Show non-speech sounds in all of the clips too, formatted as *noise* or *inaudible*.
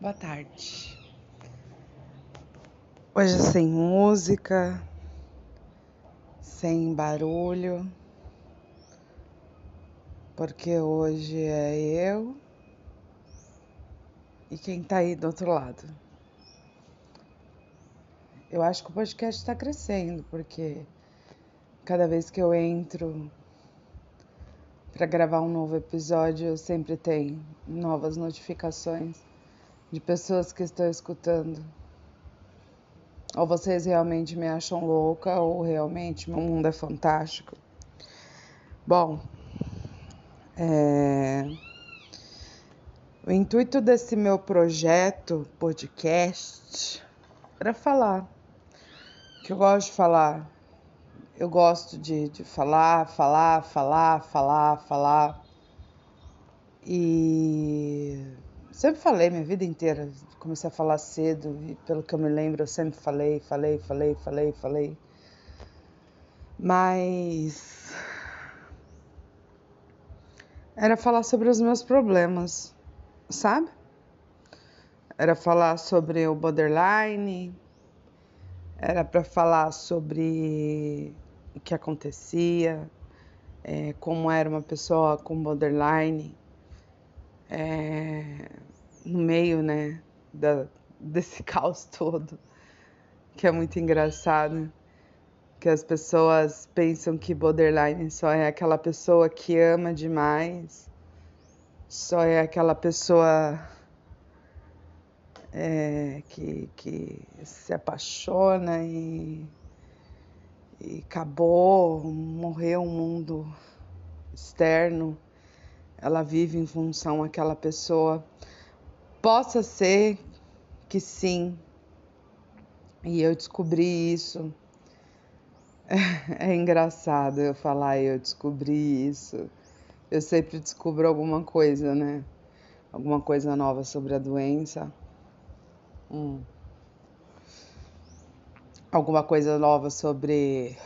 Boa tarde. Hoje sem música, sem barulho, porque hoje é eu e quem tá aí do outro lado. Eu acho que o podcast está crescendo, porque cada vez que eu entro para gravar um novo episódio, eu sempre tenho novas notificações de pessoas que estão escutando. Ou vocês realmente me acham louca, ou realmente meu mundo é fantástico. Bom, é... o intuito desse meu projeto, podcast, era falar. Que eu gosto de falar. Eu gosto de, de falar, falar, falar, falar, falar. E Sempre falei minha vida inteira. Comecei a falar cedo e pelo que eu me lembro, eu sempre falei, falei, falei, falei, falei. Mas era falar sobre os meus problemas, sabe? Era falar sobre o borderline, era para falar sobre o que acontecia, é, como era uma pessoa com borderline, é, no meio, né, da, desse *laughs* caos todo, que é muito engraçado, que as pessoas pensam que borderline só é aquela pessoa que ama demais, só é aquela pessoa é, que, que se apaixona e, e acabou, morreu um mundo externo ela vive em função àquela pessoa. Possa ser que sim, e eu descobri isso. *laughs* É engraçado eu falar eu descobri isso. Eu sempre descubro alguma coisa, né? Alguma coisa nova sobre a doença. Hum. Alguma coisa nova sobre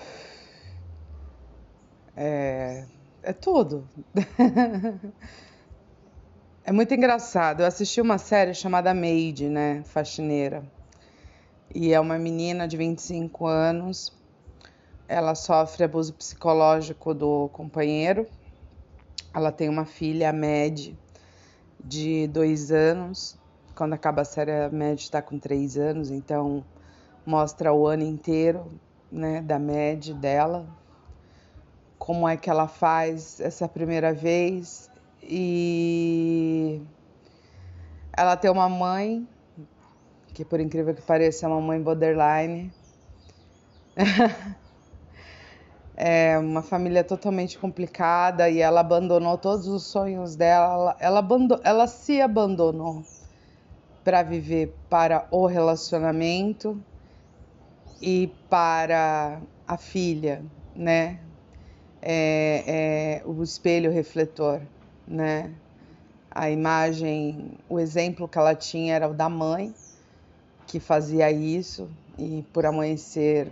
é, é tudo. *laughs* é muito engraçado. Eu assisti uma série chamada Maid, né? Faxineira. E é uma menina de 25 anos. Ela sofre abuso psicológico do companheiro. Ela tem uma filha, a Mad, de dois anos. Quando acaba a série, a Mad está com três anos, então mostra o ano inteiro né, da Mad dela, como é que ela faz essa primeira vez e ela tem uma mãe que por incrível que pareça é uma mãe borderline. *laughs* é uma família totalmente complicada e ela abandonou todos os sonhos dela. Ela, ela, ela se abandonou para viver para o relacionamento e para a filha, né? é, é o espelho refletor, né? A imagem, o exemplo que ela tinha era o da mãe, que fazia isso, e por amanhecer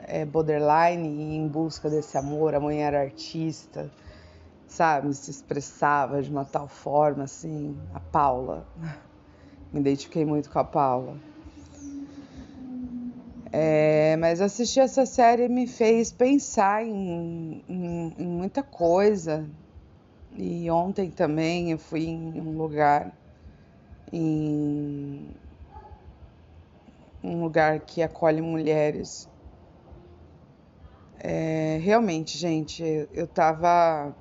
é, borderline e em busca desse amor, a mãe era artista, sabe? Se expressava de uma tal forma, assim, a Paula. *laughs* Me identifiquei muito com a Paula. É, mas assistir essa série me fez pensar em, em, em, muita coisa. E ontem também eu fui em um lugar, em um lugar que acolhe mulheres. É, realmente, gente, eu tava.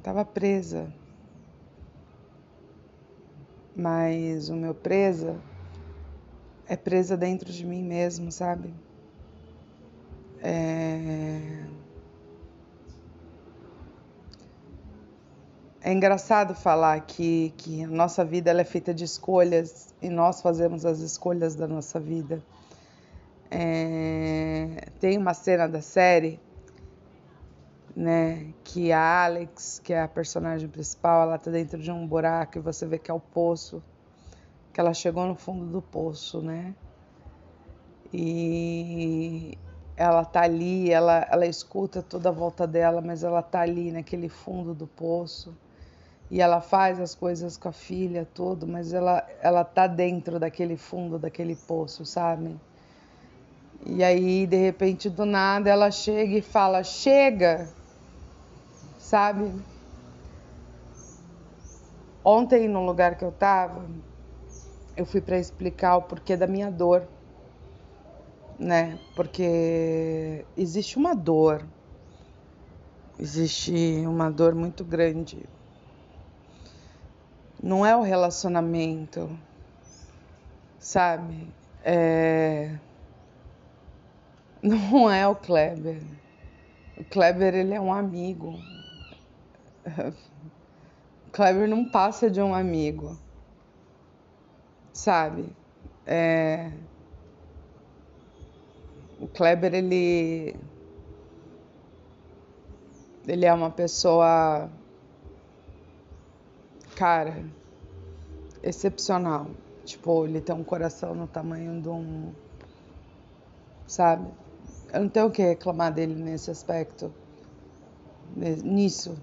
Tava presa mas o meu presa é presa dentro de mim mesmo, sabe? É... é engraçado falar que, que a nossa vida ela é feita de escolhas e nós fazemos as escolhas da nossa vida. É... Tem uma cena da série né? Que a Alex, que é a personagem principal, ela tá dentro de um buraco e você vê que é o poço, que ela chegou no fundo do poço, né? E ela tá ali, ela, ela escuta toda a volta dela, mas ela tá ali naquele fundo do poço e ela faz as coisas com a filha, tudo, mas ela, ela tá dentro daquele fundo, daquele poço, sabe? E aí, de repente, do nada, ela chega e fala: Chega! Sabe? Ontem, no lugar que eu tava, eu fui para explicar o porquê da minha dor, né? Porque existe uma dor, existe uma dor muito grande não é o relacionamento, sabe? É... Não é o Kleber. O Kleber, ele é um amigo. *laughs* Kleber não passa de um amigo, sabe? É... O Kleber, ele. Ele é uma pessoa cara, excepcional. Tipo, ele tem um coração no tamanho de um. Sabe? Eu não tenho o que reclamar dele nesse aspecto. Nisso.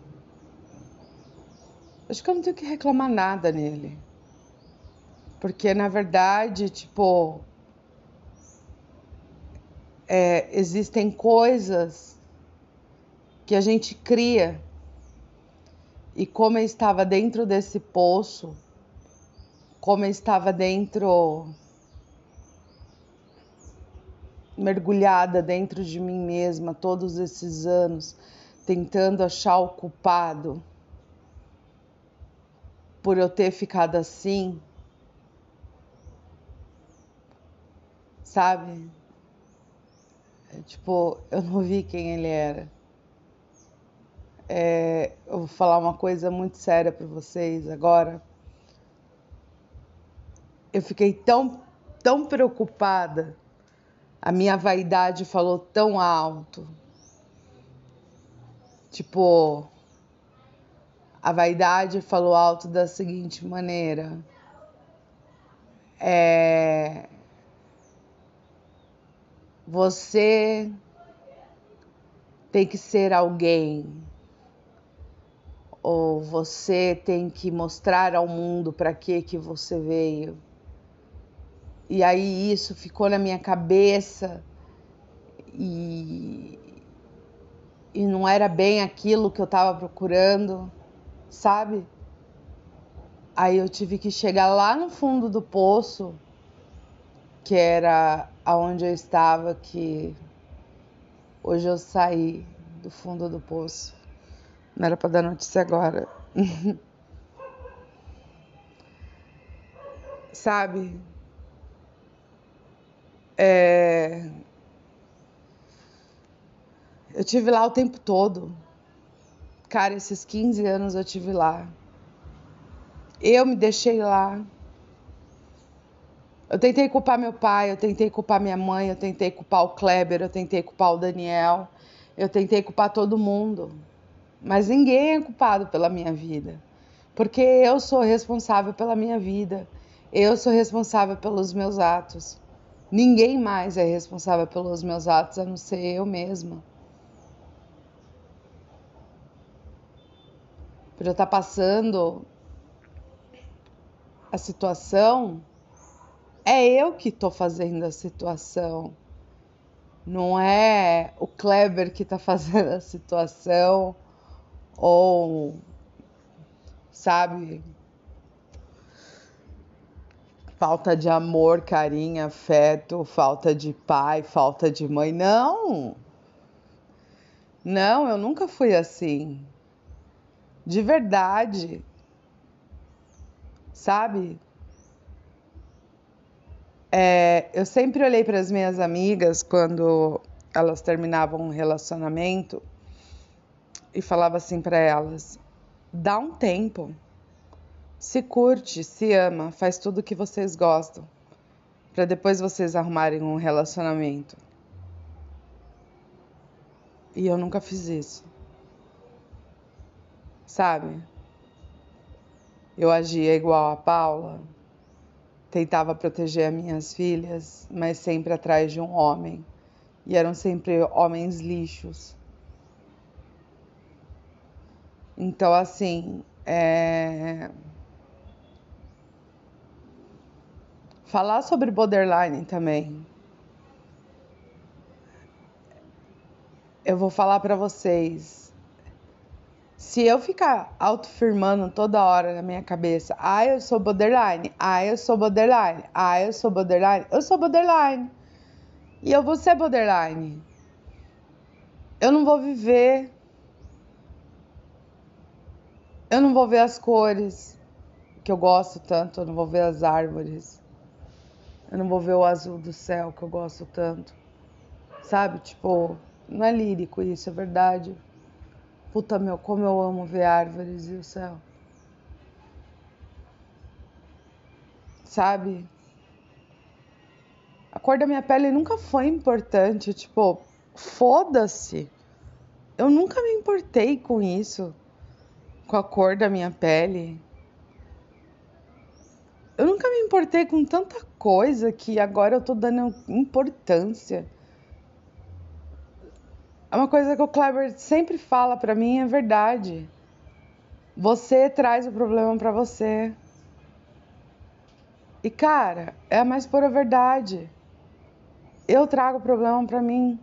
Acho que eu não tenho que reclamar nada nele. Porque, na verdade, tipo. É, existem coisas que a gente cria e como eu estava dentro desse poço, como eu estava dentro, mergulhada dentro de mim mesma todos esses anos, tentando achar o culpado por eu ter ficado assim, sabe? É, tipo, eu não vi quem ele era é, eu vou falar uma coisa muito séria para vocês agora. Eu fiquei tão, tão preocupada, a minha vaidade falou tão alto. Tipo, a vaidade falou alto da seguinte maneira: é, você tem que ser alguém. Ou você tem que mostrar ao mundo para que que você veio. E aí isso ficou na minha cabeça e, e não era bem aquilo que eu estava procurando, sabe? Aí eu tive que chegar lá no fundo do poço, que era aonde eu estava, que hoje eu saí do fundo do poço. Não era para dar notícia agora. *laughs* Sabe? É... Eu tive lá o tempo todo. Cara, esses 15 anos eu tive lá. Eu me deixei lá. Eu tentei culpar meu pai, eu tentei culpar minha mãe, eu tentei culpar o Kleber, eu tentei culpar o Daniel, eu tentei culpar todo mundo. Mas ninguém é culpado pela minha vida, porque eu sou responsável pela minha vida, eu sou responsável pelos meus atos. Ninguém mais é responsável pelos meus atos a não ser eu mesma. Eu estar passando a situação, é eu que estou fazendo a situação. Não é o Kleber que está *laughs* fazendo a situação ou sabe falta de amor, carinho, afeto, falta de pai, falta de mãe. Não. Não, eu nunca fui assim. De verdade. Sabe? É, eu sempre olhei para as minhas amigas quando elas terminavam um relacionamento e falava assim para elas: dá um tempo, se curte, se ama, faz tudo o que vocês gostam, para depois vocês arrumarem um relacionamento. E eu nunca fiz isso. Sabe? Eu agia igual a Paula, tentava proteger as minhas filhas, mas sempre atrás de um homem, E eram sempre homens lixos. Então, assim, é... falar sobre borderline também. Eu vou falar para vocês. Se eu ficar autofirmando toda hora na minha cabeça, ah, eu sou borderline, ah, eu sou borderline, ah, eu sou borderline, eu sou borderline. E eu vou ser borderline. Eu não vou viver. Eu não vou ver as cores que eu gosto tanto, eu não vou ver as árvores. Eu não vou ver o azul do céu que eu gosto tanto. Sabe? Tipo, não é lírico isso, é verdade. Puta meu, como eu amo ver árvores e o céu. Sabe? A cor da minha pele nunca foi importante, tipo, foda-se. Eu nunca me importei com isso, com a cor da minha pele. Eu nunca me importei com tanta coisa que agora eu tô dando importância. É uma coisa que o Kleber sempre fala para mim, é verdade. Você traz o problema para você. E cara, é a mais pura verdade. Eu trago o problema para mim.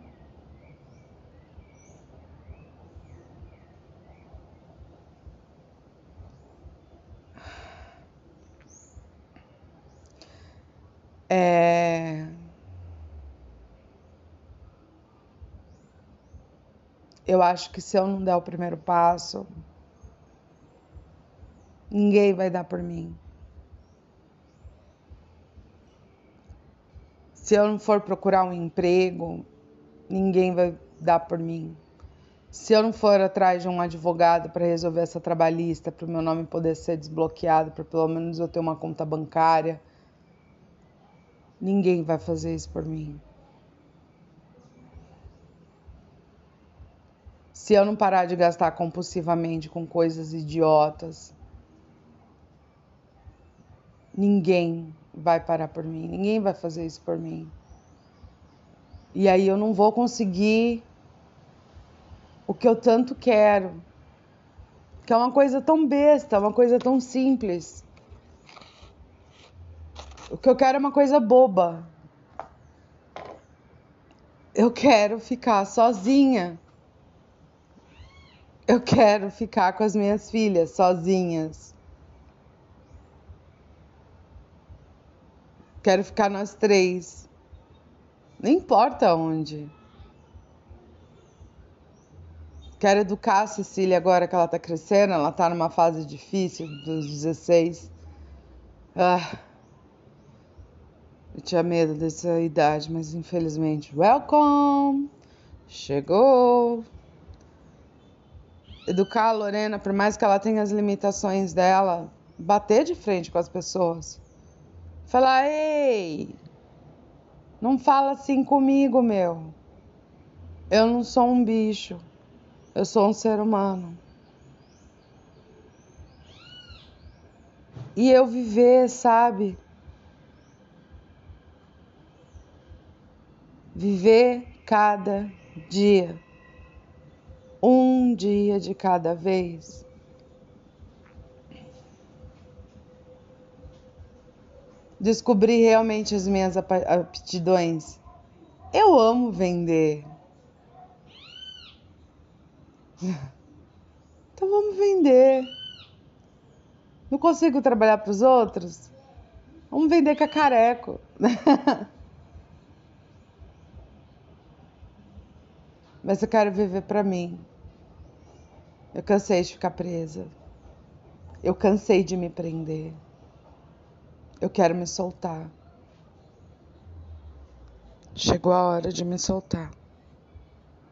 Acho que se eu não der o primeiro passo, ninguém vai dar por mim. Se eu não for procurar um emprego, ninguém vai dar por mim. Se eu não for atrás de um advogado para resolver essa trabalhista, para o meu nome poder ser desbloqueado, para pelo menos eu ter uma conta bancária, Ninguém vai fazer isso por mim. Se eu não parar de gastar compulsivamente com coisas idiotas, ninguém vai parar por mim, ninguém vai fazer isso por mim. E aí eu não vou conseguir o que eu tanto quero, que é uma coisa tão besta, uma coisa tão simples. O que eu quero é uma coisa boba. Eu quero ficar sozinha. Eu quero ficar com as minhas filhas sozinhas. Quero ficar nós três. Não importa onde. Quero educar a Cecília agora que ela tá crescendo, ela tá numa fase difícil dos 16. Ah. Eu tinha medo dessa idade, mas infelizmente, welcome! Chegou! Educar a Lorena, por mais que ela tenha as limitações dela, bater de frente com as pessoas. Falar, ei, não fala assim comigo, meu. Eu não sou um bicho. Eu sou um ser humano. E eu viver, sabe? Viver cada dia, um dia de cada vez. Descobrir realmente as minhas aptidões. Eu amo vender. *laughs* Então vamos vender. Não consigo trabalhar para os outros? Vamos vender cacareco. *laughs* Mas eu quero viver para mim. Eu cansei de ficar presa. Eu cansei de me prender. Eu quero me soltar. Chegou a hora de me soltar.